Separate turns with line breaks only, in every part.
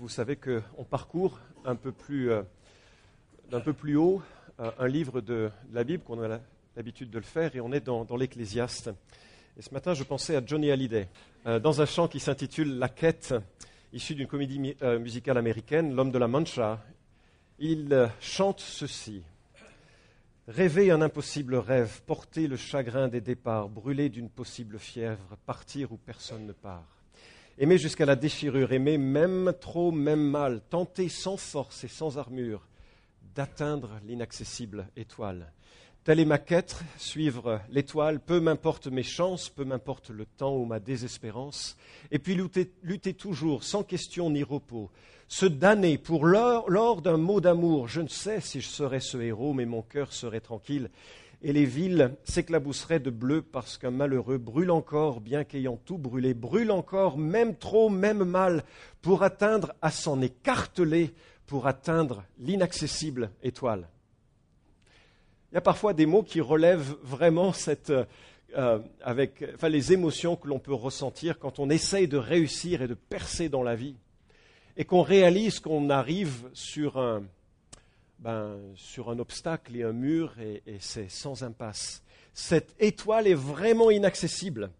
Vous savez qu'on parcourt un peu plus, euh, d'un peu plus haut euh, un livre de, la Bible, qu'on a l'habitude de le faire, et on est dans, l'Ecclésiaste. Et ce matin, je pensais à Johnny Hallyday, euh, dans un chant qui s'intitule La quête, issu d'une comédie musicale américaine, L'homme de la Mancha. Il chante ceci. Rêver un impossible rêve, porter le chagrin des départs, brûler d'une possible fièvre, partir où personne ne part. Aimer jusqu'à la déchirure, aimer même trop, même mal, tenter sans force et sans armure d'atteindre l'inaccessible étoile. Telle est ma quête, suivre l'étoile, peu m'importe mes chances, peu m'importe le temps ou ma désespérance, et puis lutter, toujours, sans question ni repos, se damner pour l'or d'un mot d'amour. Je ne sais si je serais ce héros, mais mon cœur serait tranquille, et les villes s'éclabousseraient de bleu parce qu'un malheureux brûle encore, bien qu'ayant tout brûlé, brûle encore, même trop, même mal, pour atteindre à s'en écarteler, pour atteindre l'inaccessible étoile. Il y a parfois des mots qui relèvent vraiment cette, euh, enfin, les émotions que l'on peut ressentir quand on essaye de réussir et de percer dans la vie, et qu'on réalise qu'on arrive sur un, ben, sur un obstacle et un mur et, c'est sans impasse. Cette étoile est vraiment inaccessible.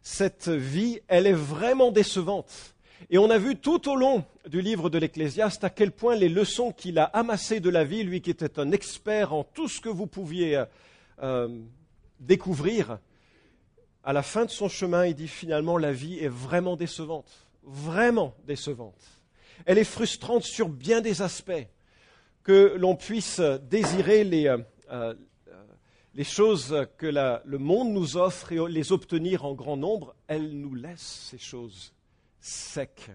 Cette vie, elle est vraiment décevante. Et on a vu tout au long du livre de l'Ecclésiaste à quel point les leçons qu'il a amassées de la vie, lui qui était un expert en tout ce que vous pouviez euh, euh, découvrir, à la fin de son chemin, il dit finalement la vie est vraiment décevante, vraiment décevante. Elle est frustrante sur bien des aspects que l'on puisse désirer les, euh, euh, choses que le monde nous offre et les obtenir en grand nombre, elle nous laisse ces choses secs.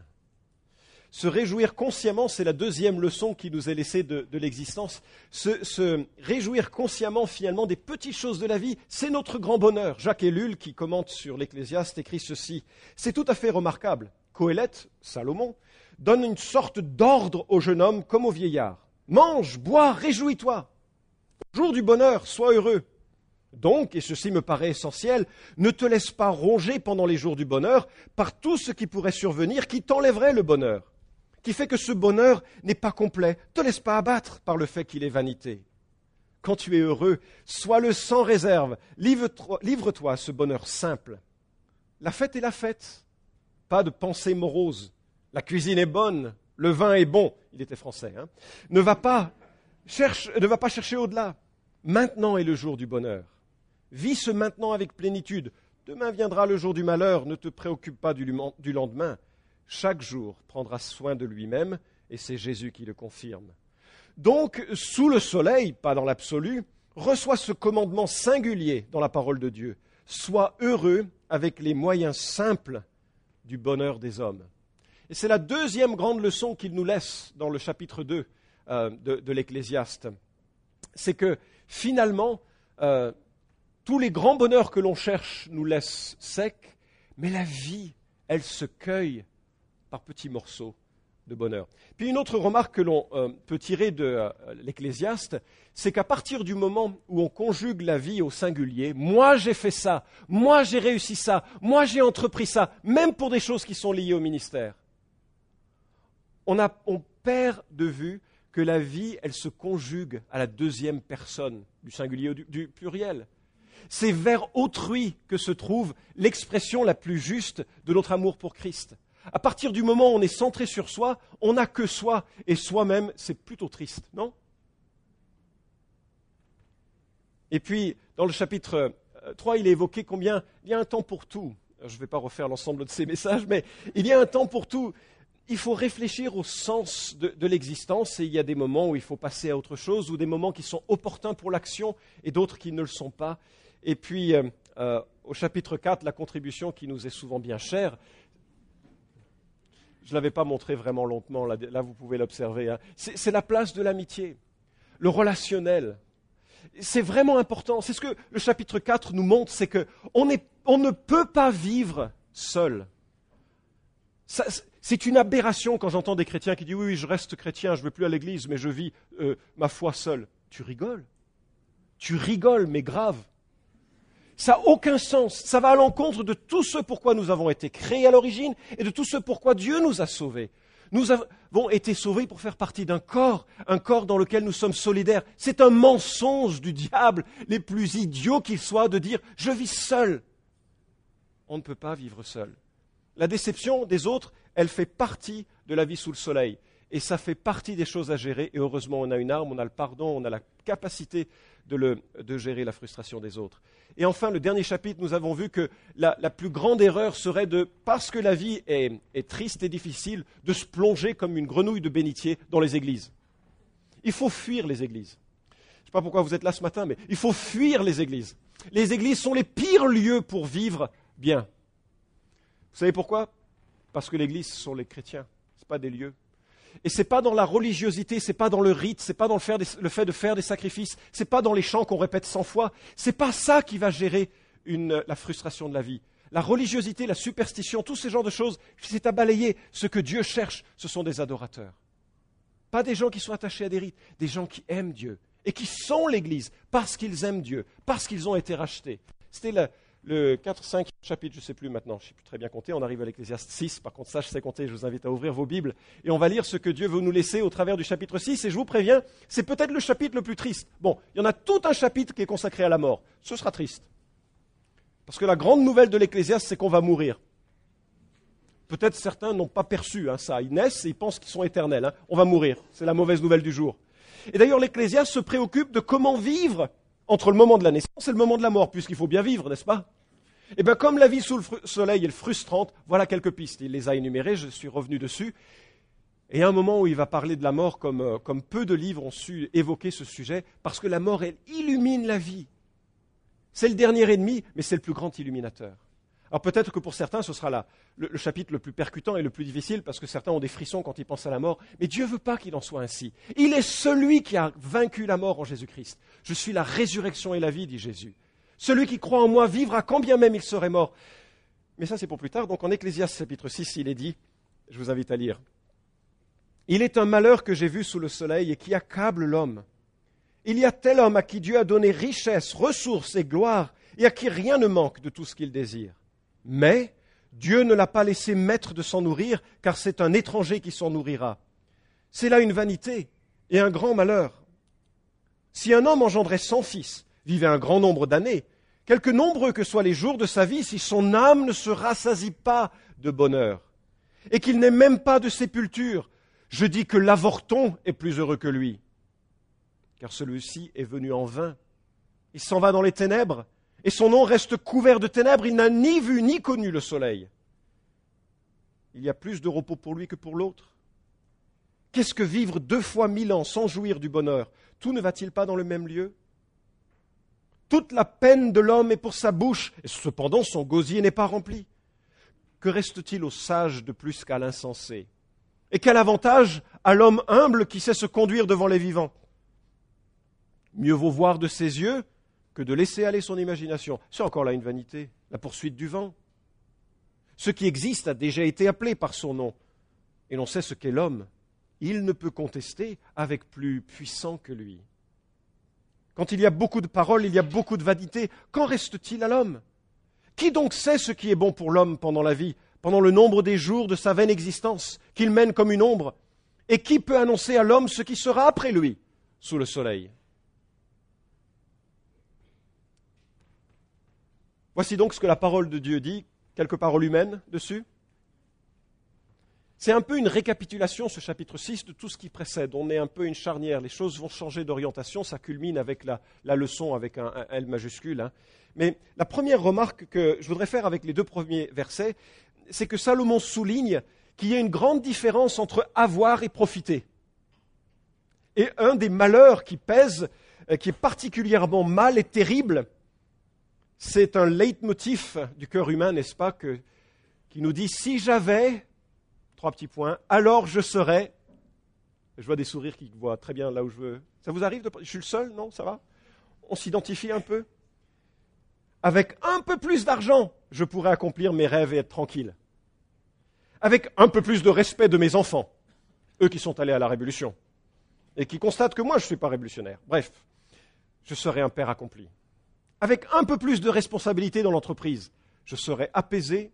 Se réjouir consciemment, c'est la deuxième leçon qui nous est laissée de, l'existence. Se, se, réjouir consciemment finalement des petites choses de la vie, c'est notre grand bonheur. Jacques Ellul, qui commente sur l'Ecclésiaste, écrit ceci. C'est tout à fait remarquable. Coëlette, Salomon, donne une sorte d'ordre au jeune homme comme au vieillard. Mange, bois, réjouis-toi. Jour du bonheur, sois heureux. Donc, et ceci me paraît essentiel, ne te laisse pas ronger pendant les jours du bonheur par tout ce qui pourrait survenir qui t'enlèverait le bonheur, qui fait que ce bonheur n'est pas complet. Ne te laisse pas abattre par le fait qu'il est vanité. Quand tu es heureux, sois-le sans réserve. Livre-toi à ce bonheur simple. La fête est la fête. Pas de pensée morose. La cuisine est bonne, le vin est bon, il était français, hein. ne, va pas ne va pas chercher au-delà. Maintenant est le jour du bonheur. Vis ce maintenant avec plénitude. Demain viendra le jour du malheur, ne te préoccupe pas du lendemain. Chaque jour prendra soin de lui-même, et c'est Jésus qui le confirme. Donc, sous le soleil, pas dans l'absolu, reçois ce commandement singulier dans la parole de Dieu. Sois heureux avec les moyens simples du bonheur des hommes. C'est la deuxième grande leçon qu'il nous laisse dans le chapitre 2 euh, de, l'Ecclésiaste. C'est que finalement, euh, tous les grands bonheurs que l'on cherche nous laissent secs, mais la vie, elle se cueille par petits morceaux de bonheur. Puis une autre remarque que l'on euh, peut tirer de l'Ecclésiaste, c'est qu'à partir du moment où on conjugue la vie au singulier, moi j'ai fait ça, moi j'ai réussi ça, moi j'ai entrepris ça, même pour des choses qui sont liées au ministère, on, perd de vue que la vie, elle se conjugue à la deuxième personne du singulier ou du, pluriel. C'est vers autrui que se trouve l'expression la plus juste de notre amour pour Christ. À partir du moment où on est centré sur soi, on n'a que soi, et soi-même, c'est plutôt triste, non? Et puis, dans le chapitre 3, euh, il est évoqué combien il y a un temps pour tout. Je ne vais pas refaire l'ensemble de ces messages, mais il y a un temps pour tout il faut réfléchir au sens de, l'existence et il y a des moments où il faut passer à autre chose ou des moments qui sont opportuns pour l'action et d'autres qui ne le sont pas. Et puis, euh, euh, au chapitre 4, la contribution qui nous est souvent bien chère, je ne l'avais pas montré vraiment lentement, là, vous pouvez l'observer, hein. c'est la place de l'amitié, le relationnel. C'est vraiment important. C'est ce que le chapitre 4 nous montre, c'est qu'on on ne peut pas vivre seul. C'est une aberration quand j'entends des chrétiens qui disent oui, je reste chrétien, je ne veux plus à l'église, mais je vis euh, ma foi seul. Tu rigoles? Tu rigoles, mais grave. Ça n'a aucun sens. Ça va à l'encontre de tout ce pourquoi nous avons été créés à l'origine et de tout ce pourquoi Dieu nous a sauvés. Nous avons été sauvés pour faire partie d'un corps, un corps dans lequel nous sommes solidaires. C'est un mensonge du diable, les plus idiots qu'il soit, de dire je vis seul. On ne peut pas vivre seul. La déception des autres, elle fait partie de la vie sous le soleil. Et ça fait partie des choses à gérer. Et heureusement, on a une arme, on a le pardon, on a la capacité de, gérer la frustration des autres. Et enfin, le dernier chapitre, nous avons vu que la, plus grande erreur serait de, parce que la vie est, triste et difficile, de se plonger comme une grenouille de bénitier dans les églises. Il faut fuir les églises. Je ne sais pas pourquoi vous êtes là ce matin, mais il faut fuir les églises. Les églises sont les pires lieux pour vivre bien. Vous savez pourquoi? Parce que l'église sont les chrétiens, ce n'est pas des lieux. Et ce n'est pas dans la religiosité, ce n'est pas dans le rite, ce n'est pas dans le, fait de faire des sacrifices, ce n'est pas dans les chants qu'on répète cent fois, ce n'est pas ça qui va gérer la frustration de la vie. La religiosité, la superstition, tous ces genres de choses, c'est à balayer. Ce que Dieu cherche, ce sont des adorateurs. Pas des gens qui sont attachés à des rites, des gens qui aiment Dieu et qui sont l'Église parce qu'ils aiment Dieu, parce qu'ils ont été rachetés. C'était le 4, 5 chapitre, je ne sais plus maintenant, je ne sais plus très bien compter, on arrive à l'Ecclésiaste 6, par contre ça je sais compter, je vous invite à ouvrir vos Bibles, et on va lire ce que Dieu veut nous laisser au travers du chapitre 6, et je vous préviens, c'est peut-être le chapitre le plus triste. Bon, il y en a tout un chapitre qui est consacré à la mort, ce sera triste. Parce que la grande nouvelle de l'Ecclésiaste, c'est qu'on va mourir. Peut-être certains n'ont pas perçu hein, ça, ils naissent et ils pensent qu'ils sont éternels, hein. on va mourir, c'est la mauvaise nouvelle du jour. Et d'ailleurs l'Ecclésiaste se préoccupe de comment vivre entre le moment de la naissance et le moment de la mort, puisqu'il faut bien vivre, n'est-ce pas? Eh bien, comme la vie sous le soleil est frustrante, voilà quelques pistes. Il les a énumérées, je suis revenu dessus. Et à un moment où il va parler de la mort comme, euh, comme peu de livres ont su évoquer ce sujet, parce que la mort, elle illumine la vie. C'est le dernier ennemi, mais c'est le plus grand illuminateur. Alors peut-être que pour certains, ce sera le, chapitre le plus percutant et le plus difficile, parce que certains ont des frissons quand ils pensent à la mort. Mais Dieu ne veut pas qu'il en soit ainsi. Il est celui qui a vaincu la mort en Jésus-Christ. Je suis la résurrection et la vie, dit Jésus. Celui qui croit en moi vivra quand bien même il serait mort. Mais ça, c'est pour plus tard. Donc en Ecclésiaste chapitre 6, il est dit, je vous invite à lire, Il est un malheur que j'ai vu sous le soleil et qui accable l'homme. Il y a tel homme à qui Dieu a donné richesse, ressources et gloire, et à qui rien ne manque de tout ce qu'il désire. Mais Dieu ne l'a pas laissé maître de s'en nourrir, car c'est un étranger qui s'en nourrira. C'est là une vanité et un grand malheur. Si un homme engendrait cent fils, vivait un grand nombre d'années, quelque nombreux que soient les jours de sa vie, si son âme ne se rassasie pas de bonheur, et qu'il n'ait même pas de sépulture, je dis que l'avorton est plus heureux que lui, car celui-ci est venu en vain. Il s'en va dans les ténèbres, et son nom reste couvert de ténèbres, il n'a ni vu ni connu le soleil. Il y a plus de repos pour lui que pour l'autre. Qu'est-ce que vivre deux fois mille ans sans jouir du bonheur? Tout ne va-t-il pas dans le même lieu? Toute la peine de l'homme est pour sa bouche, et cependant son gosier n'est pas rempli. Que reste-t-il au sage de plus qu'à l'insensé? Et quel avantage à l'homme humble qui sait se conduire devant les vivants? Mieux vaut voir de ses yeux que de laisser aller son imagination. C'est encore là une vanité, la poursuite du vent. Ce qui existe a déjà été appelé par son nom, et l'on sait ce qu'est l'homme. Il ne peut contester avec plus puissant que lui. Quand il y a beaucoup de paroles, il y a beaucoup de vanité. Qu'en reste-t-il à l'homme? Qui donc sait ce qui est bon pour l'homme pendant la vie, pendant le nombre des jours de sa vaine existence, qu'il mène comme une ombre? Et qui peut annoncer à l'homme ce qui sera après lui, sous le soleil? Voici donc ce que la parole de Dieu dit, quelques paroles humaines dessus? C'est un peu une récapitulation, ce chapitre 6, de tout ce qui précède. On est un peu une charnière, les choses vont changer d'orientation, ça culmine avec la, leçon avec un, L majuscule. Hein. Mais la première remarque que je voudrais faire avec les deux premiers versets, c'est que Salomon souligne qu'il y a une grande différence entre avoir et profiter. Et un des malheurs qui pèse, euh, qui est particulièrement mal et terrible, c'est un leitmotiv du cœur humain, n'est-ce pas, qui nous dit si j'avais, trois petits points, alors je serais. Je vois des sourires qui voient très bien là où je veux. Ça vous arrive de... Je suis le seul, non Ça va? On s'identifie un peu? Avec un peu plus d'argent, je pourrais accomplir mes rêves et être tranquille. Avec un peu plus de respect de mes enfants, eux qui sont allés à la Révolution, et qui constatent que moi je ne suis pas révolutionnaire. Bref, je serais un père accompli avec un peu plus de responsabilité dans l'entreprise, je serais apaisé,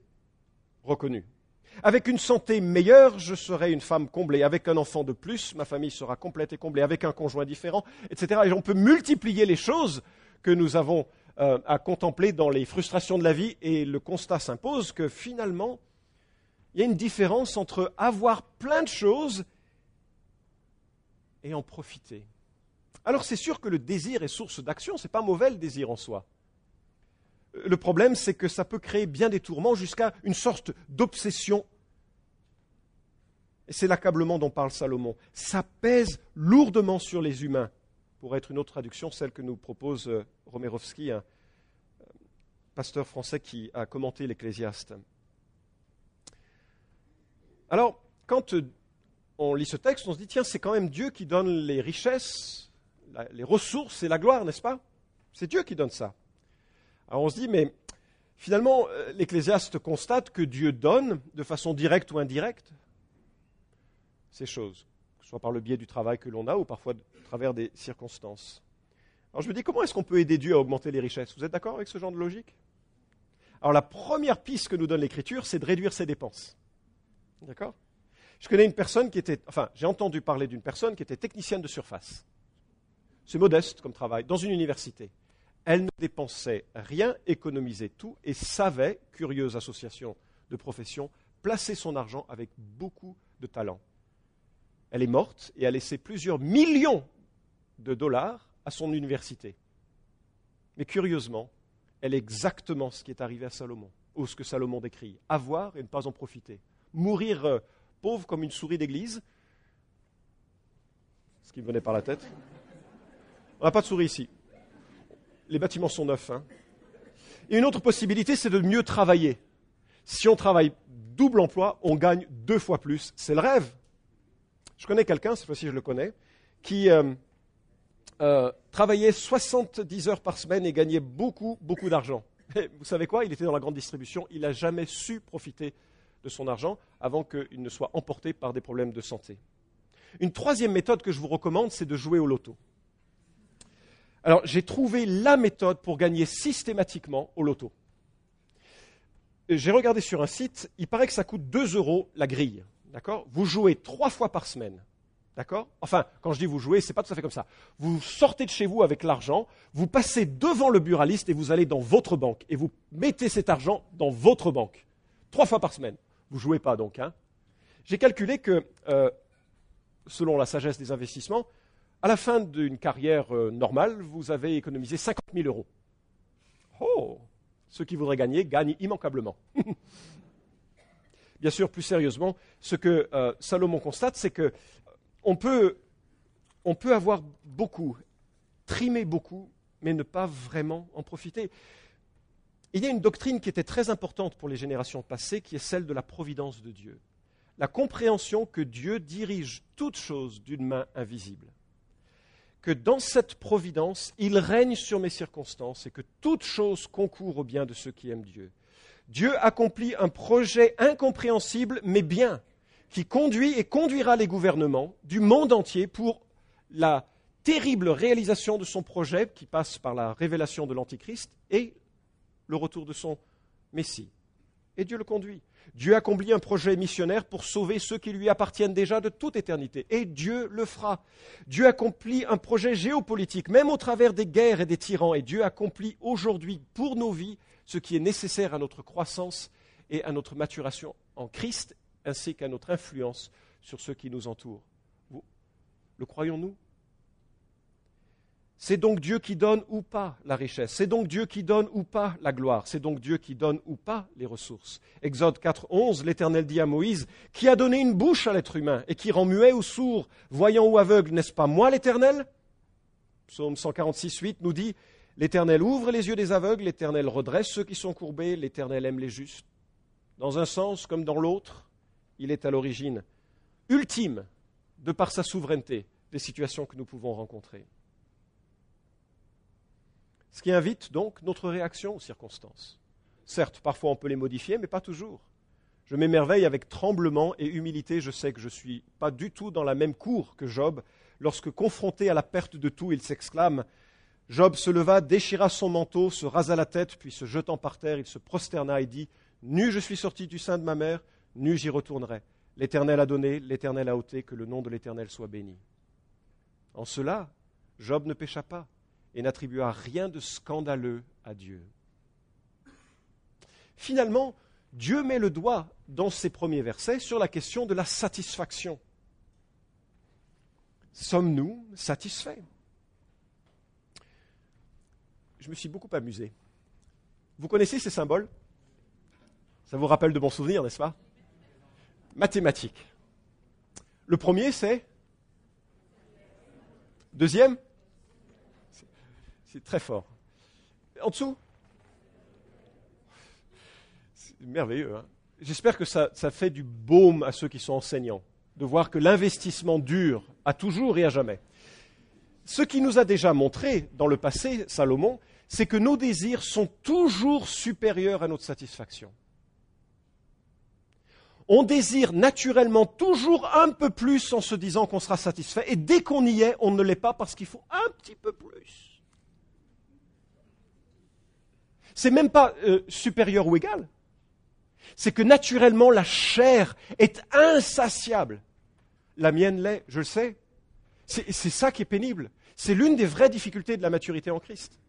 reconnu. Avec une santé meilleure, je serai une femme comblée. Avec un enfant de plus, ma famille sera complète et comblée. Avec un conjoint différent, etc. Et on peut multiplier les choses que nous avons euh, à contempler dans les frustrations de la vie. Et le constat s'impose que finalement, il y a une différence entre avoir plein de choses et en profiter. Alors c'est sûr que le désir est source d'action, ce n'est pas mauvais le désir en soi. Le problème, c'est que ça peut créer bien des tourments jusqu'à une sorte d'obsession. Et c'est l'accablement dont parle Salomon. Ça pèse lourdement sur les humains, pour être une autre traduction, celle que nous propose euh, Romerovski, un euh, pasteur français qui a commenté l'Ecclésiaste. Alors, quand euh, on lit ce texte, on se dit, tiens, c'est quand même Dieu qui donne les richesses, les ressources et la gloire, n'est-ce pas? C'est Dieu qui donne ça. Alors on se dit, mais finalement, euh, l'Ecclésiaste constate que Dieu donne, de façon directe ou indirecte, ces choses, soit par le biais du travail que l'on a ou parfois à travers des circonstances. Alors je me dis, comment est-ce qu'on peut aider Dieu à augmenter les richesses? Vous êtes d'accord avec ce genre de logique? Alors la première piste que nous donne l'Écriture, c'est de réduire ses dépenses. D'accord? Je connais une personne qui était, enfin, j'ai entendu parler d'une personne qui était technicienne de surface. C'est modeste comme travail, dans une université. Elle ne dépensait rien, économisait tout et savait, curieuse association de profession, placer son argent avec beaucoup de talent. Elle est morte et a laissé plusieurs millions de dollars à son université. Mais curieusement, elle est exactement ce qui est arrivé à Salomon, ou ce que Salomon décrit, avoir et ne pas en profiter. Mourir euh, pauvre comme une souris d'église, ce qui me venait par la tête. On n'a pas de souris ici les bâtiments sont neufs. Hein. Et une autre possibilité, c'est de mieux travailler. Si on travaille double emploi, on gagne deux fois plus. C'est le rêve. Je connais quelqu'un, cette fois-ci je le connais, qui euh, euh, travaillait 70 heures par semaine et gagnait beaucoup, beaucoup d'argent. Vous savez quoi? Il était dans la grande distribution, il n'a jamais su profiter de son argent avant qu'il ne soit emporté par des problèmes de santé. Une troisième méthode que je vous recommande, c'est de jouer au loto. Alors, j'ai trouvé la méthode pour gagner systématiquement au loto. J'ai regardé sur un site, il paraît que ça coûte 2 euros la grille. D'accord? Vous jouez trois fois par semaine. D'accord? Enfin, quand je dis vous jouez, ce n'est pas tout à fait comme ça. Vous sortez de chez vous avec l'argent, vous passez devant le buraliste et vous allez dans votre banque. Et vous mettez cet argent dans votre banque. Trois fois par semaine. Vous ne jouez pas donc. Hein J'ai calculé que, euh, selon la sagesse des investissements, à la fin d'une carrière euh, normale, vous avez économisé 50 000 euros. Oh Ceux qui voudraient gagner gagnent immanquablement. Bien sûr, plus sérieusement, ce que euh, Salomon constate, c'est que on peut, on peut avoir beaucoup, trimer beaucoup, mais ne pas vraiment en profiter. Il y a une doctrine qui était très importante pour les générations passées, qui est celle de la providence de Dieu. La compréhension que Dieu dirige toutes choses d'une main invisible que dans cette providence, il règne sur mes circonstances et que toute chose concourt au bien de ceux qui aiment Dieu. Dieu accomplit un projet incompréhensible mais bien, qui conduit et conduira les gouvernements du monde entier pour la terrible réalisation de son projet qui passe par la révélation de l'Antichrist et le retour de son Messie. Et Dieu le conduit. Dieu accomplit un projet missionnaire pour sauver ceux qui lui appartiennent déjà de toute éternité. Et Dieu le fera. Dieu accomplit un projet géopolitique, même au travers des guerres et des tyrans. Et Dieu accomplit aujourd'hui pour nos vies ce qui est nécessaire à notre croissance et à notre maturation en Christ, ainsi qu'à notre influence sur ceux qui nous entourent. le croyons-nous? C'est donc Dieu qui donne ou pas la richesse. C'est donc Dieu qui donne ou pas la gloire. C'est donc Dieu qui donne ou pas les ressources. Exode 4, 11, l'Éternel dit à Moïse, qui a donné une bouche à l'être humain et qui rend muet ou sourd, voyant ou aveugle, n'est-ce pas moi l'Éternel? Psaume 146, 8 nous dit, l'Éternel ouvre les yeux des aveugles, l'Éternel redresse ceux qui sont courbés, l'Éternel aime les justes. Dans un sens comme dans l'autre, il est à l'origine ultime, de par sa souveraineté, des situations que nous pouvons rencontrer. Ce qui invite donc notre réaction aux circonstances. Certes, parfois on peut les modifier, mais pas toujours. Je m'émerveille avec tremblement et humilité, je sais que je ne suis pas du tout dans la même cour que Job, lorsque confronté à la perte de tout, il s'exclame Job se leva, déchira son manteau, se rasa la tête, puis se jetant par terre, il se prosterna et dit Nu je suis sorti du sein de ma mère, Nu j'y retournerai. L'Éternel a donné, l'Éternel a ôté, que le nom de l'Éternel soit béni. En cela, Job ne pécha pas et n'attribua rien de scandaleux à Dieu. Finalement, Dieu met le doigt dans ses premiers versets sur la question de la satisfaction. Sommes-nous satisfaits? Je me suis beaucoup amusé. Vous connaissez ces symboles? Ça vous rappelle de bons souvenirs, n'est-ce pas? Mathématiques. Le premier, c'est? Deuxième? C'est très fort. En dessous C'est merveilleux. Hein J'espère que ça, ça fait du baume à ceux qui sont enseignants, de voir que l'investissement dure à toujours et à jamais. Ce qui nous a déjà montré dans le passé, Salomon, c'est que nos désirs sont toujours supérieurs à notre satisfaction. On désire naturellement toujours un peu plus en se disant qu'on sera satisfait, et dès qu'on y est, on ne l'est pas parce qu'il faut un petit peu plus. C'est même pas euh, supérieur ou égal. C'est que naturellement la chair est insatiable. La mienne l'est, je le sais. C'est ça qui est pénible. C'est l'une des vraies difficultés de la maturité en Christ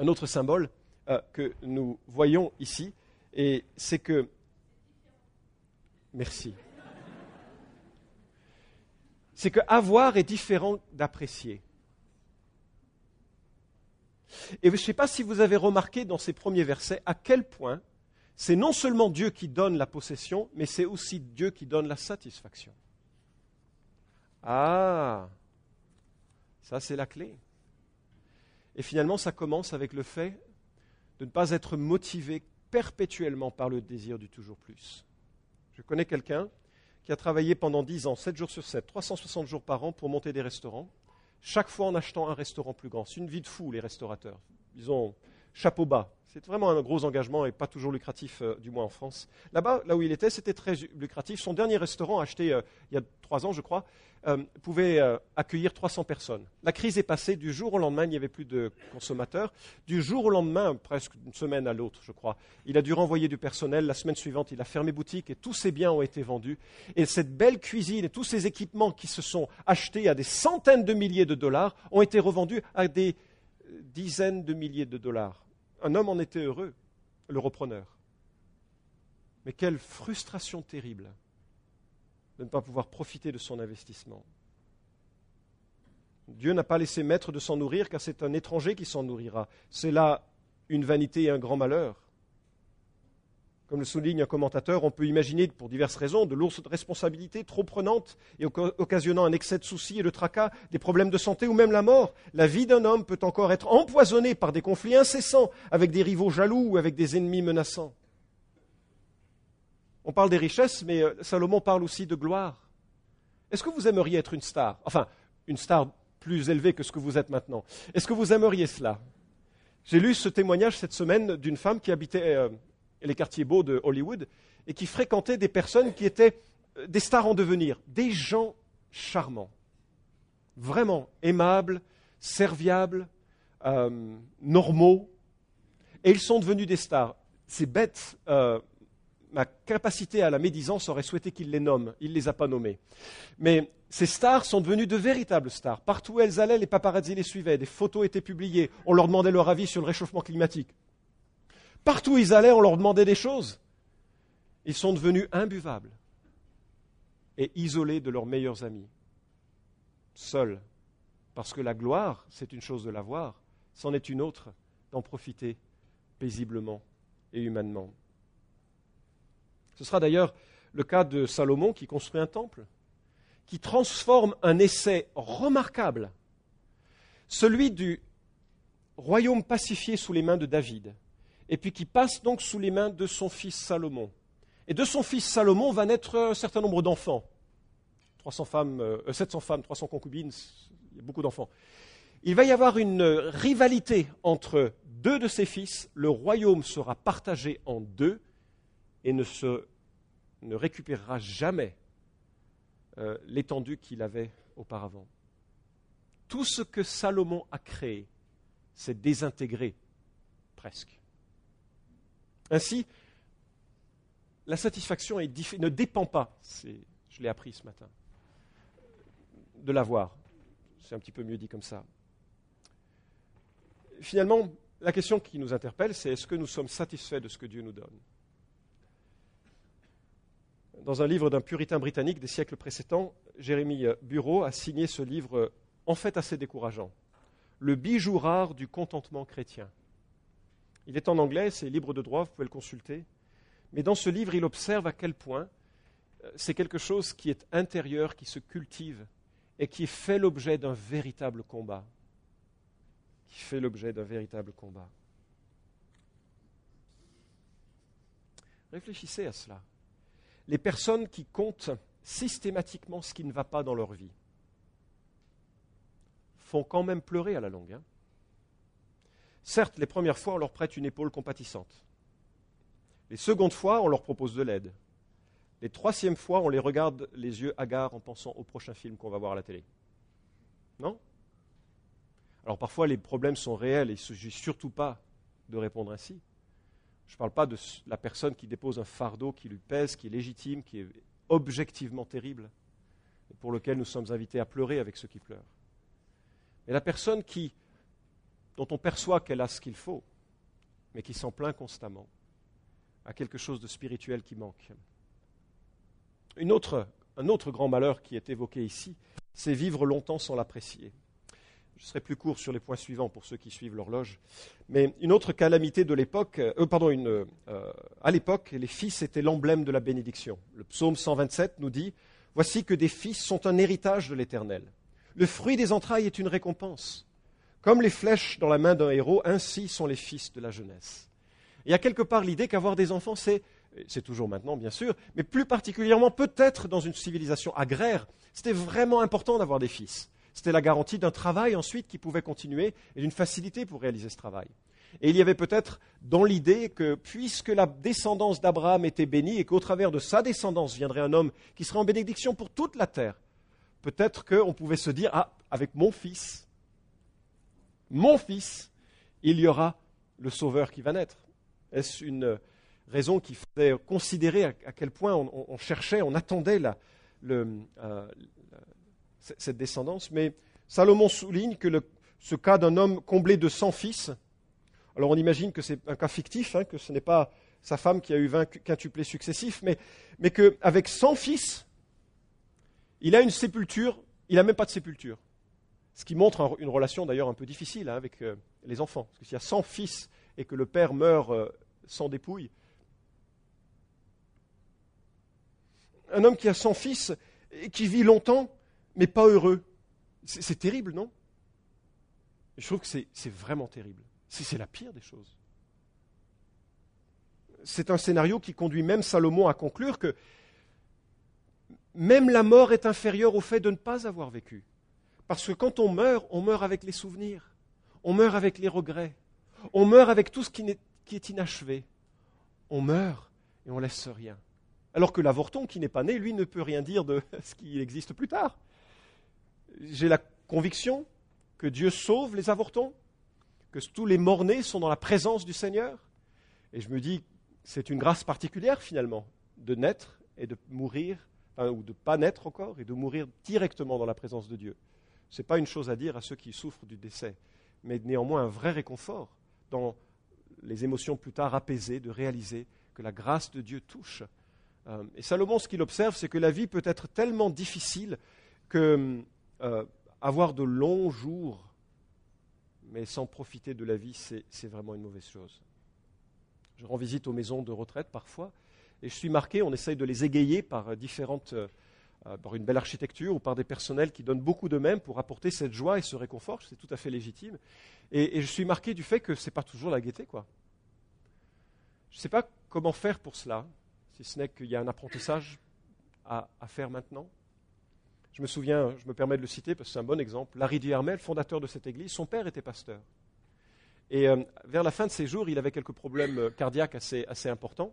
un autre symbole euh, que nous voyons ici, et c'est que... Merci. C'est que avoir est différent d'apprécier. Et je ne sais pas si vous avez remarqué dans ces premiers versets à quel point c'est non seulement Dieu qui donne la possession, mais c'est aussi Dieu qui donne la satisfaction. Ah, ça c'est la clé. Et finalement, ça commence avec le fait de ne pas être motivé perpétuellement par le désir du toujours plus. Je connais quelqu'un qui a travaillé pendant 10 ans, 7 jours sur 7, 360 jours par an pour monter des restaurants, chaque fois en achetant un restaurant plus grand. C'est une vie de fou, les restaurateurs. Ils ont chapeau bas. C'est vraiment un gros engagement et pas toujours lucratif, euh, du moins en France. Là-bas, là où il était, c'était très lucratif. Son dernier restaurant, acheté euh, il y a trois ans, je crois, euh, pouvait accueillir 300 personnes. La crise est passée. Du jour au lendemain, il n'y avait plus de consommateurs. Du jour au lendemain, presque une semaine à l'autre, je crois, il a dû renvoyer du personnel. La semaine suivante, il a fermé boutique et tous ses biens ont été vendus. Et cette belle cuisine et tous ces équipements qui se sont achetés à des centaines de milliers de dollars ont été revendus à des dizaines de milliers de dollars un homme en était heureux, le repreneur. Mais quelle frustration terrible de ne pas pouvoir profiter de son investissement. Dieu n'a pas laissé maître de s'en nourrir, car c'est un étranger qui s'en nourrira. C'est là une vanité et un grand malheur. Comme le souligne un commentateur, on peut imaginer, pour diverses raisons, de lourdes responsabilités trop prenantes et occasionnant un excès de soucis et de tracas, des problèmes de santé ou même la mort. La vie d'un homme peut encore être empoisonnée par des conflits incessants avec des rivaux jaloux ou avec des ennemis menaçants. On parle des richesses, mais euh, Salomon parle aussi de gloire. Est-ce que vous aimeriez être une star? Enfin, une star plus élevée que ce que vous êtes maintenant. Est-ce que vous aimeriez cela? J'ai lu ce témoignage cette semaine d'une femme qui habitait euh, les quartiers beaux de Hollywood, et qui fréquentaient des personnes qui étaient euh, des stars en devenir, des gens charmants, vraiment aimables, serviables, euh, normaux, et ils sont devenus des stars. C'est bête, euh, ma capacité à la médisance aurait souhaité qu'il les nomme, il ne les a pas nommés. Mais ces stars sont devenues de véritables stars. Partout où elles allaient, les paparazzi les suivaient, des photos étaient publiées, on leur demandait leur avis sur le réchauffement climatique. Partout où ils allaient, on leur demandait des choses. Ils sont devenus imbuvables et isolés de leurs meilleurs amis, seuls. Parce que la gloire, c'est une chose de l'avoir, c'en est une autre d'en profiter paisiblement et humainement. Ce sera d'ailleurs le cas de Salomon qui construit un temple, qui transforme un essai remarquable, celui du royaume pacifié sous les mains de David, et puis qui passe donc sous les mains de son fils Salomon. Et de son fils Salomon va naître un certain nombre d'enfants. 300 femmes, 700 euh, femmes, 300 concubines, il y a beaucoup d'enfants. Il va y avoir une rivalité entre deux de ses fils. Le royaume sera partagé en deux et ne, se, ne récupérera jamais euh, l'étendue qu'il avait auparavant. Tout ce que Salomon a créé s'est désintégré presque. Ainsi, la satisfaction ne dépend pas, je l'ai appris ce matin, de l'avoir. C'est un petit peu mieux dit comme ça. Finalement, la question qui nous interpelle, c'est est-ce que nous sommes satisfaits de ce que Dieu nous donne? Dans un livre d'un puritain britannique des siècles précédents, Jérémie Bureau a signé ce livre en fait assez décourageant, Le bijou rare du contentement chrétien. Il est en anglais, c'est libre de droit, vous pouvez le consulter. Mais dans ce livre, il observe à quel point euh, c'est quelque chose qui est intérieur, qui se cultive et qui fait l'objet d'un véritable combat qui fait l'objet d'un véritable combat. Réfléchissez à cela. Les personnes qui comptent systématiquement ce qui ne va pas dans leur vie font quand même pleurer à la longue. Hein. Certes, les premières fois, on leur prête une épaule compatissante. Les secondes fois, on leur propose de l'aide. Les troisièmes fois, on les regarde les yeux hagards en pensant au prochain film qu'on va voir à la télé. Non? Alors parfois les problèmes sont réels et il ne surtout pas de répondre ainsi. Je ne parle pas de la personne qui dépose un fardeau qui lui pèse, qui est légitime, qui est objectivement terrible, et pour lequel nous sommes invités à pleurer avec ceux qui pleurent. Mais la personne qui, dont on perçoit qu'elle a ce qu'il faut, mais qui s'en plaint constamment, a quelque chose de spirituel qui manque. un autre grand malheur qui est évoqué ici, c'est vivre longtemps sans l'apprécier. Je serai plus court sur les points suivants pour ceux qui suivent l'horloge. Mais une autre calamité de l'époque, euh, pardon, euh, à l'époque, les fils étaient l'emblème de la bénédiction. Le psaume 127 nous dit Voici que des fils sont un héritage de l'Éternel. Le fruit des entrailles est une récompense. Comme les flèches dans la main d'un héros, ainsi sont les fils de la jeunesse. Il y a quelque part l'idée qu'avoir des enfants, c'est, c'est toujours maintenant bien sûr, mais plus particulièrement peut-être dans une civilisation agraire, c'était vraiment important d'avoir des fils. C'était la garantie d'un travail ensuite qui pouvait continuer et d'une facilité pour réaliser ce travail. Et il y avait peut-être dans l'idée que puisque la descendance d'Abraham était bénie et qu'au travers de sa descendance viendrait un homme qui serait en bénédiction pour toute la terre, peut-être qu'on pouvait se dire, ah, avec mon fils, mon fils, il y aura le Sauveur qui va naître. Est-ce une raison qui faisait considérer à, quel point on, cherchait, on attendait euh, cette descendance, mais Salomon souligne que ce cas d'un homme comblé de 100 fils, alors on imagine que c'est un cas fictif, hein, que ce n'est pas sa femme qui a eu 20 quintuplés successifs, mais, mais qu'avec 100 fils, il a une sépulture, il n'a même pas de sépulture. Ce qui montre une relation d'ailleurs un peu difficile hein, avec euh, les enfants. Parce que s'il y a 100 fils et que le père meurt euh, sans dépouille, un homme qui a 100 fils et qui vit longtemps, mais pas heureux. C'est terrible, non? Je trouve que c'est vraiment terrible. C'est la pire des choses. C'est un scénario qui conduit même Salomon à conclure que même la mort est inférieure au fait de ne pas avoir vécu. Parce que quand on meurt, on meurt avec les souvenirs, on meurt avec les regrets, on meurt avec tout ce qui, est inachevé. On meurt et on laisse rien. Alors que l'avorton qui n'est pas né, lui, ne peut rien dire de ce qui existe plus tard j'ai la conviction que Dieu sauve les avortons, que tous les morts-nés sont dans la présence du Seigneur. Et je me dis, c'est une grâce particulière finalement, de naître et de mourir, ou de ne pas naître encore, et de mourir directement dans la présence de Dieu. Ce n'est pas une chose à dire à ceux qui souffrent du décès, mais néanmoins un vrai réconfort dans les émotions plus tard apaisées, de réaliser que la grâce de Dieu touche. Euh, et Salomon, ce qu'il observe, c'est que la vie peut être tellement difficile que euh, avoir de longs jours, mais sans profiter de la vie, c'est vraiment une mauvaise chose. Je rends visite aux maisons de retraite parfois, et je suis marqué, on essaye de les égayer par différentes, euh, par une belle architecture ou par des personnels qui donnent beaucoup d'eux-mêmes pour apporter cette joie et ce réconfort, c'est tout à fait légitime. Et, je suis marqué du fait que ce n'est pas toujours la gaieté, quoi. Je ne sais pas comment faire pour cela, si ce n'est qu'il y a un apprentissage à faire maintenant. Je me souviens, je me permets de le citer parce que c'est un bon exemple, Larry Hermel, fondateur de cette église, son père était pasteur. Et euh, vers la fin de ses jours, il avait quelques problèmes euh, cardiaques assez importants.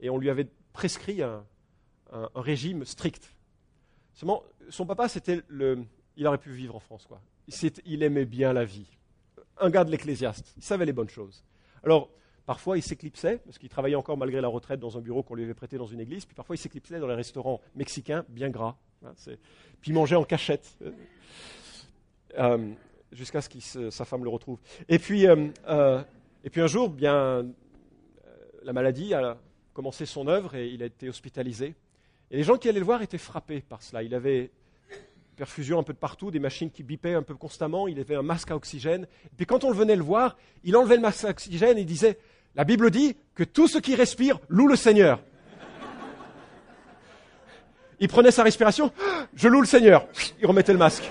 Et on lui avait prescrit un, régime strict. Seulement, son papa, c'était le. Il aurait pu vivre en France, quoi. Il aimait bien la vie. Un gars de l'ecclésiaste. Il savait les bonnes choses. Alors, Parfois, il s'éclipsait, parce qu'il travaillait encore malgré la retraite dans un bureau qu'on lui avait prêté dans une église. Puis parfois, il s'éclipsait dans les restaurants mexicains, bien gras. Hein, puis il mangeait en cachette, euh, jusqu'à ce que sa femme le retrouve. Et puis, euh, et puis un jour, bien, la maladie a commencé son œuvre et il a été hospitalisé. Et les gens qui allaient le voir étaient frappés par cela. Il avait perfusion un peu de partout, des machines qui bipaient un peu constamment, il avait un masque à oxygène. Et puis quand on venait le voir, il enlevait le masque à oxygène et disait, la Bible dit que tout ce qui respire loue le Seigneur. Il prenait sa respiration, je loue le Seigneur. Il remettait le masque.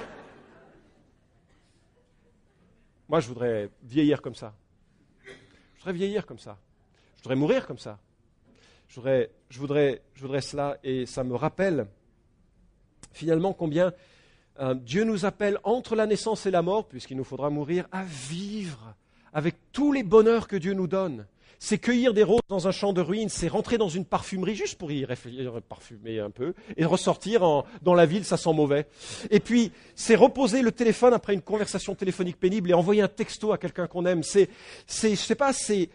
Moi, je voudrais vieillir comme ça. Je voudrais vieillir comme ça. Je voudrais mourir comme ça. Je voudrais, je voudrais, je voudrais cela et ça me rappelle finalement combien euh, Dieu nous appelle entre la naissance et la mort, puisqu'il nous faudra mourir, à vivre avec tous les bonheurs que Dieu nous donne. C'est cueillir des roses dans un champ de ruines, c'est rentrer dans une parfumerie juste pour y réfléchir, parfumer un peu, et ressortir dans la ville, ça sent mauvais. Et puis, c'est reposer le téléphone après une conversation téléphonique pénible et envoyer un texto à quelqu'un qu'on aime. C'est, c'est, je sais pas, c'est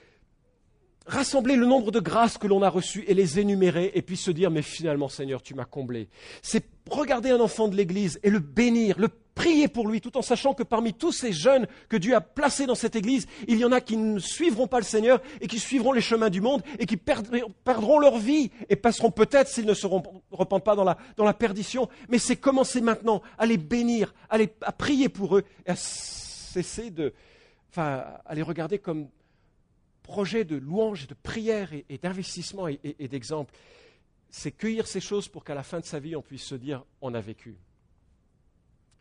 rassembler le nombre de grâces que l'on a reçues et les énumérer, et puis se dire, mais finalement, Seigneur, tu m'as comblé. C'est regarder un enfant de l'Église et le bénir, le prier pour lui, tout en sachant que parmi tous ces jeunes que Dieu a placés dans cette Église, il y en a qui ne suivront pas le Seigneur et qui suivront les chemins du monde et qui perdront leur vie et passeront peut-être, s'ils ne se repentent pas, dans la, perdition. Mais c'est commencer maintenant à les bénir, à, les, prier pour eux et à cesser de, enfin, à les regarder comme projet de louange, de prière et, d'investissement et, d'exemple, c'est cueillir ces choses pour qu'à la fin de sa vie, on puisse se dire on a vécu.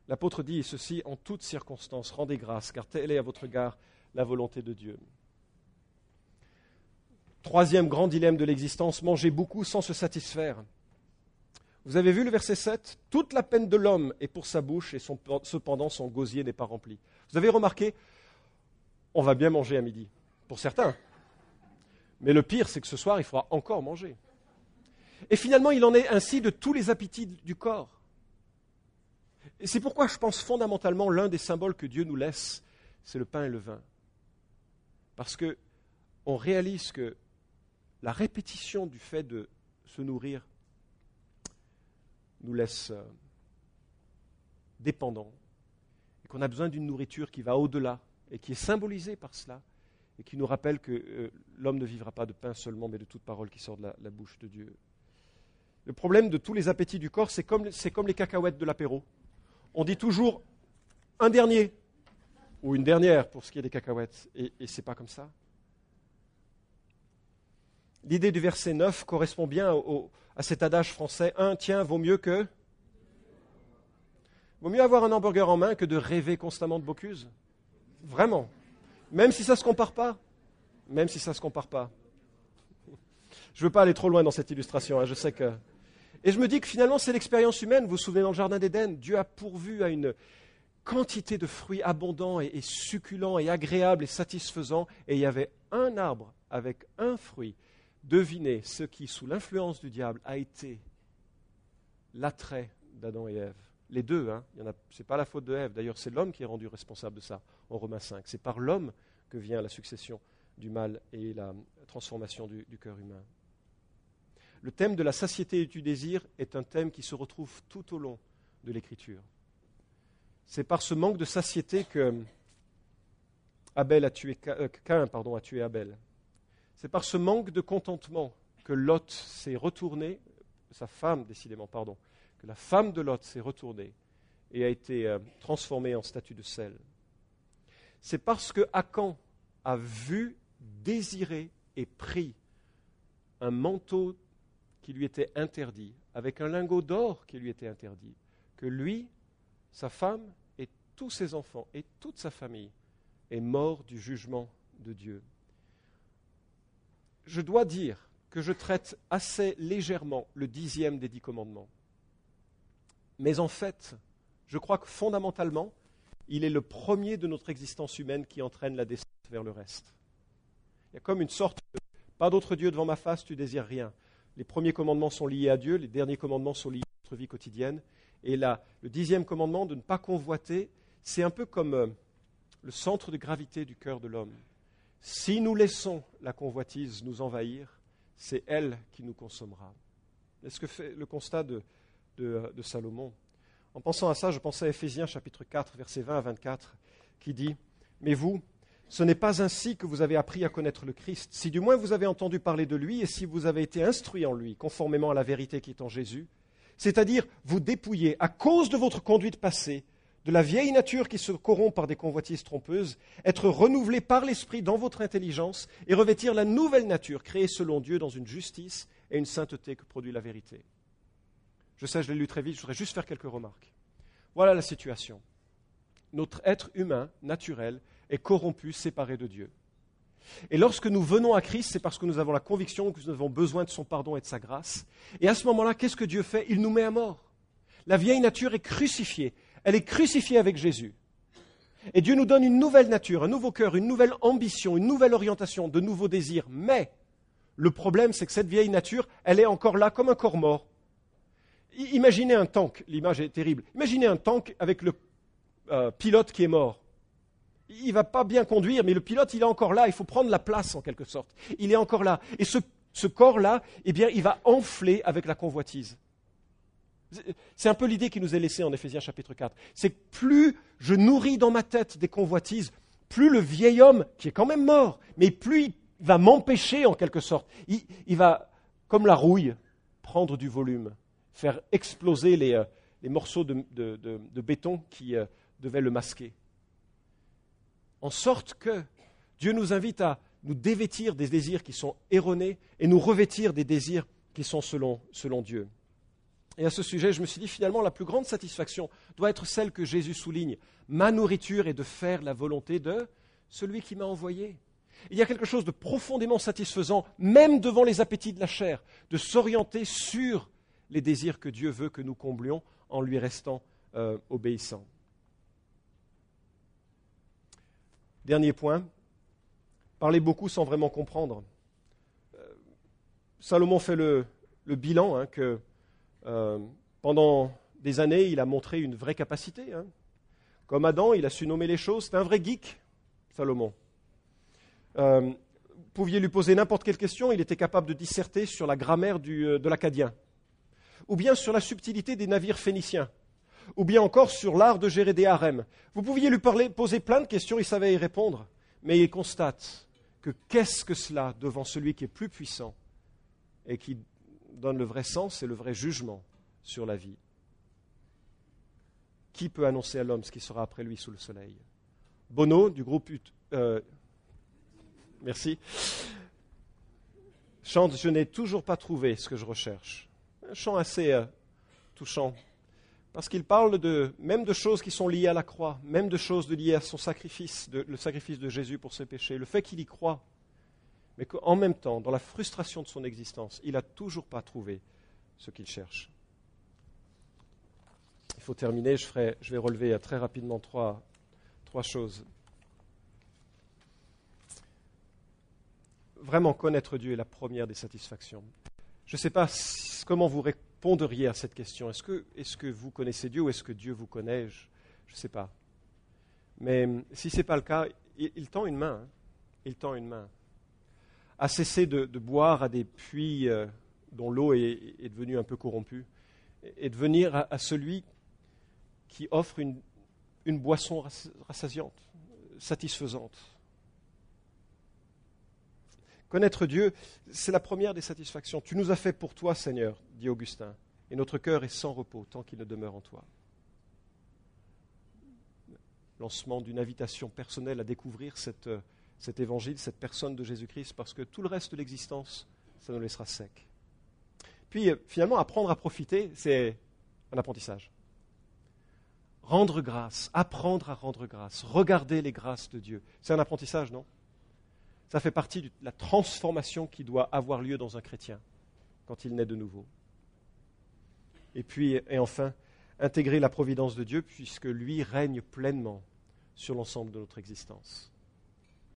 L'apôtre dit ceci en toutes circonstances, rendez grâce, car telle est à votre égard la volonté de Dieu. Troisième grand dilemme de l'existence, manger beaucoup sans se satisfaire. Vous avez vu le verset 7 Toute la peine de l'homme est pour sa bouche, et cependant son gosier n'est pas rempli. Vous avez remarqué On va bien manger à midi pour certains. Mais le pire, c'est que ce soir, il faudra encore manger. Et finalement, il en est ainsi de tous les appétits du corps. Et c'est pourquoi je pense fondamentalement l'un des symboles que Dieu nous laisse, c'est le pain et le vin. Parce que on réalise que la répétition du fait de se nourrir nous laisse euh, dépendants et qu'on a besoin d'une nourriture qui va au-delà et qui est symbolisée par cela et qui nous rappelle que euh, l'homme ne vivra pas de pain seulement, mais de toute parole qui sort de la, bouche de Dieu. Le problème de tous les appétits du corps, c'est comme, comme les cacahuètes de l'apéro. On dit toujours un dernier ou une dernière pour ce qui est des cacahuètes, et, ce n'est pas comme ça. L'idée du verset 9 correspond bien à cet adage français un tiens vaut mieux que. Vaut mieux avoir un hamburger en main que de rêver constamment de Bocuse? Vraiment. Même si ça ne se compare pas. Même si ça se compare pas. Je ne veux pas aller trop loin dans cette illustration, hein, je sais que. Et je me dis que finalement, c'est l'expérience humaine. Vous vous souvenez dans le Jardin d'Éden, Dieu a pourvu à une quantité de fruits abondants et, et, succulents et agréables et satisfaisants. Et il y avait un arbre avec un fruit. Devinez ce qui, sous l'influence du diable, a été l'attrait d'Adam et Ève les deux. Hein. Ce n'est pas la faute de Ève. D'ailleurs, c'est l'homme qui est rendu responsable de ça en Romains 5. C'est par l'homme que vient la succession du mal et la transformation du, cœur humain. Le thème de la satiété et du désir est un thème qui se retrouve tout au long de l'Écriture. C'est par ce manque de satiété que Abel a tué, euh, Cain pardon, a tué Abel. C'est par ce manque de contentement que Lot s'est retourné, sa femme décidément, pardon, la femme de Lot s'est retournée et a été euh, transformée en statue de sel. C'est parce que Akan a vu, désiré et pris un manteau qui lui était interdit, avec un lingot d'or qui lui était interdit, que lui, sa femme et tous ses enfants et toute sa famille est mort du jugement de Dieu. Je dois dire que je traite assez légèrement le dixième des dix commandements. Mais en fait, je crois que fondamentalement, il est le premier de notre existence humaine qui entraîne la descente vers le reste. Il y a comme une sorte de pas d'autre Dieu devant ma face, tu désires rien. Les premiers commandements sont liés à Dieu, les derniers commandements sont liés à notre vie quotidienne. Et là, le dixième commandement de ne pas convoiter, c'est un peu comme euh, le centre de gravité du cœur de l'homme. Si nous laissons la convoitise nous envahir, c'est elle qui nous consommera. Est-ce que fait le constat de, de, Salomon En pensant à ça, je pensais à Éphésiens chapitre 4, versets 20 à 24, qui dit Mais vous, ce n'est pas ainsi que vous avez appris à connaître le Christ. Si du moins vous avez entendu parler de lui et si vous avez été instruit en lui, conformément à la vérité qui est en Jésus, c'est-à-dire vous dépouiller à cause de votre conduite passée de la vieille nature qui se corrompt par des convoitises trompeuses, être renouvelé par l'Esprit dans votre intelligence et revêtir la nouvelle nature créée selon Dieu dans une justice et une sainteté que produit la vérité. Je sais, je l'ai lu très vite, je voudrais juste faire quelques remarques. Voilà la situation. Notre être humain, naturel, est corrompu, séparé de Dieu. Et lorsque nous venons à Christ, c'est parce que nous avons la conviction que nous avons besoin de son pardon et de sa grâce. Et à ce moment-là, qu'est-ce que Dieu fait? Il nous met à mort. La vieille nature est crucifiée. Elle est crucifiée avec Jésus. Et Dieu nous donne une nouvelle nature, un nouveau cœur, une nouvelle ambition, une nouvelle orientation, de nouveaux désirs. Mais le problème, c'est que cette vieille nature, elle est encore là comme un corps mort. Imaginez un tank, l'image est terrible. Imaginez un tank avec le euh, pilote qui est mort. Il ne va pas bien conduire, mais le pilote, il est encore là. Il faut prendre la place en quelque sorte. Il est encore là. Et ce, corps-là, eh bien, il va enfler avec la convoitise. C'est un peu l'idée qui nous est laissée en Éphésiens chapitre 4. C'est que plus je nourris dans ma tête des convoitises, plus le vieil homme, qui est quand même mort, mais plus il va m'empêcher en quelque sorte. Il, va, comme la rouille, prendre du volume, faire exploser les, euh, morceaux de, béton qui euh, devaient le masquer. En sorte que Dieu nous invite à nous dévêtir des désirs qui sont erronés et nous revêtir des désirs qui sont selon Dieu. Et à ce sujet, je me suis dit finalement, la plus grande satisfaction doit être celle que Jésus souligne. Ma nourriture est de faire la volonté de celui qui m'a envoyé. Il y a quelque chose de profondément satisfaisant, même devant les appétits de la chair, de s'orienter sur les désirs que Dieu veut que nous comblions en lui restant euh, obéissants. Dernier point, parler beaucoup sans vraiment comprendre. Euh, Salomon fait le, bilan hein, que euh, pendant des années, il a montré une vraie capacité. Hein. Comme Adam, il a su nommer les choses. C'est un vrai geek, Salomon. Euh, vous pouviez lui poser n'importe quelle question, il était capable de disserter sur la grammaire de l'acadien, ou bien sur la subtilité des navires phéniciens, ou bien encore sur l'art de gérer des harems. Vous pouviez lui poser plein de questions, il savait y répondre, mais il constate que qu'est-ce que cela devant celui qui est plus puissant et qui donne le vrai sens et le vrai jugement sur la vie? Qui peut annoncer à l'homme ce qui sera après lui sous le soleil? Bono, du groupe. Euh, merci. Chante Je n'ai toujours pas trouvé ce que je recherche. Chant assez euh, touchant. Parce qu'il parle de, même de choses qui sont liées à la croix, même de choses liées à son sacrifice, le sacrifice de Jésus pour ses péchés, le fait qu'il y croit, mais qu'en même temps, dans la frustration de son existence, il n'a toujours pas trouvé ce qu'il cherche. Il faut terminer, je, vais relever très rapidement trois, choses. Vraiment connaître Dieu est la première des satisfactions. Je ne sais pas comment vous répondriez à cette question. Est-ce que, vous connaissez Dieu ou est-ce que Dieu vous connaît? Je ne sais pas. Mais si ce n'est pas le cas, il, tend une main. Hein. Il tend une main à cesser de, boire à des puits euh, dont l'eau est, devenue un peu corrompue, et de venir à, celui qui offre une boisson rassasiante, satisfaisante. Connaître Dieu, c'est la première des satisfactions. Tu nous as fait pour toi, Seigneur, dit Augustin, et notre cœur est sans repos tant qu'il ne demeure en toi. Lancement d'une invitation personnelle à découvrir cette cet évangile, cette personne de Jésus-Christ, parce que tout le reste de l'existence, ça nous laissera sec. Puis euh, finalement, apprendre à profiter, c'est un apprentissage. Rendre grâce, apprendre à rendre grâce, regarder les grâces de Dieu, c'est un apprentissage, non? Ça fait partie de la transformation qui doit avoir lieu dans un chrétien quand il naît de nouveau. Et puis, et enfin, intégrer la providence de Dieu, puisque lui règne pleinement sur l'ensemble de notre existence.